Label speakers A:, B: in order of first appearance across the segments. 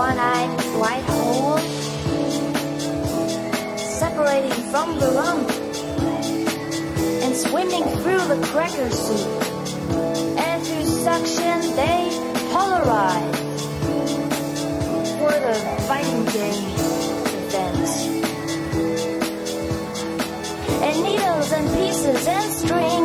A: one-eyed white hole separating from the lump and swimming through the cracker soup. And through suction, they polarize for the fighting game events. And needles and pieces and
B: strings.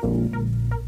B: Thank